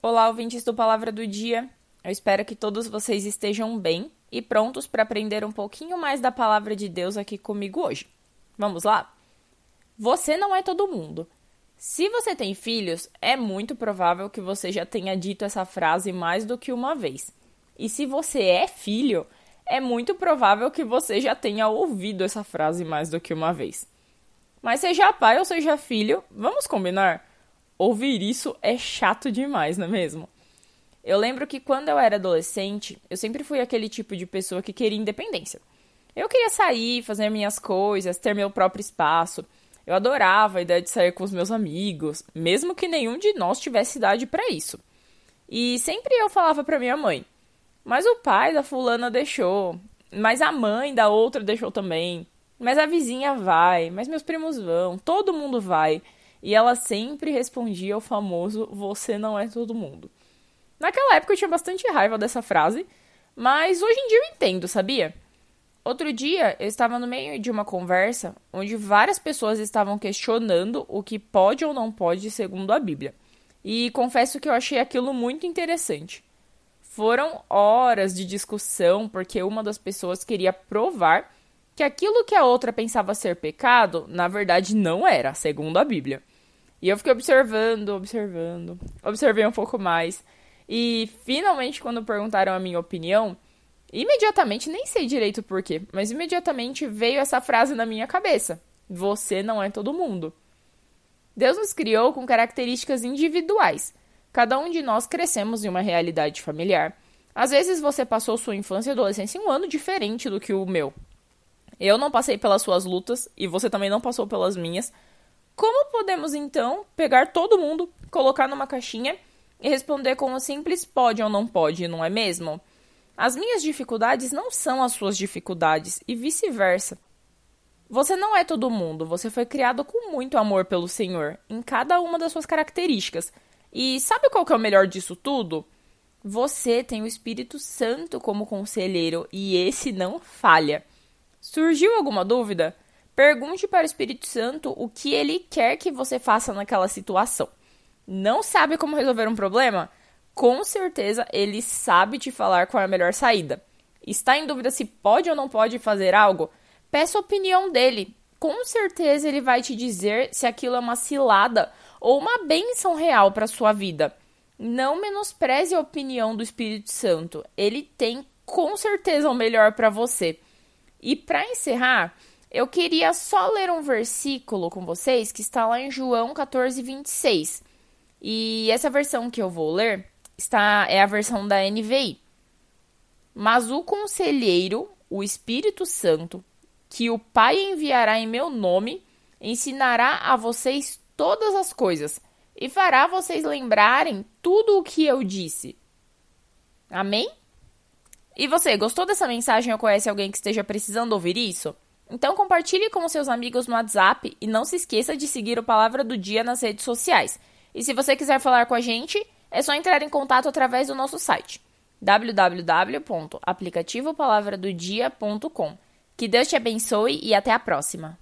Olá, ouvintes do Palavra do Dia. Eu espero que todos vocês estejam bem e prontos para aprender um pouquinho mais da palavra de Deus aqui comigo hoje. Vamos lá? Você não é todo mundo. Se você tem filhos, é muito provável que você já tenha dito essa frase mais do que uma vez. E se você é filho, é muito provável que você já tenha ouvido essa frase mais do que uma vez. Mas seja pai ou seja filho, vamos combinar? Ouvir isso é chato demais, não é mesmo? Eu lembro que quando eu era adolescente, eu sempre fui aquele tipo de pessoa que queria independência. Eu queria sair, fazer minhas coisas, ter meu próprio espaço. Eu adorava a ideia de sair com os meus amigos, mesmo que nenhum de nós tivesse idade para isso. E sempre eu falava para minha mãe: "Mas o pai da fulana deixou, mas a mãe da outra deixou também, mas a vizinha vai, mas meus primos vão, todo mundo vai". E ela sempre respondia o famoso você não é todo mundo. Naquela época eu tinha bastante raiva dessa frase, mas hoje em dia eu entendo, sabia? Outro dia eu estava no meio de uma conversa onde várias pessoas estavam questionando o que pode ou não pode segundo a Bíblia. E confesso que eu achei aquilo muito interessante. Foram horas de discussão porque uma das pessoas queria provar que aquilo que a outra pensava ser pecado, na verdade não era, segundo a Bíblia. E eu fiquei observando, observando, observei um pouco mais. E finalmente, quando perguntaram a minha opinião, imediatamente, nem sei direito porquê, mas imediatamente veio essa frase na minha cabeça: Você não é todo mundo. Deus nos criou com características individuais. Cada um de nós crescemos em uma realidade familiar. Às vezes você passou sua infância e adolescência em um ano diferente do que o meu. Eu não passei pelas suas lutas e você também não passou pelas minhas, como podemos então pegar todo mundo, colocar numa caixinha e responder com um simples pode ou não pode, não é mesmo? As minhas dificuldades não são as suas dificuldades e vice-versa. Você não é todo mundo, você foi criado com muito amor pelo Senhor, em cada uma das suas características. E sabe qual que é o melhor disso tudo? Você tem o Espírito Santo como conselheiro e esse não falha. Surgiu alguma dúvida? Pergunte para o Espírito Santo o que ele quer que você faça naquela situação. Não sabe como resolver um problema? Com certeza ele sabe te falar qual é a melhor saída. Está em dúvida se pode ou não pode fazer algo? Peça a opinião dele. Com certeza ele vai te dizer se aquilo é uma cilada ou uma bênção real para sua vida. Não menospreze a opinião do Espírito Santo. Ele tem com certeza o melhor para você. E para encerrar, eu queria só ler um versículo com vocês que está lá em João 14, 26. E essa versão que eu vou ler está é a versão da NVI. Mas o conselheiro, o Espírito Santo, que o Pai enviará em meu nome, ensinará a vocês todas as coisas e fará vocês lembrarem tudo o que eu disse. Amém? E você, gostou dessa mensagem ou conhece alguém que esteja precisando ouvir isso? Então compartilhe com seus amigos no WhatsApp e não se esqueça de seguir o Palavra do Dia nas redes sociais. E se você quiser falar com a gente, é só entrar em contato através do nosso site www.aplicativopalavradodia.com. Que Deus te abençoe e até a próxima.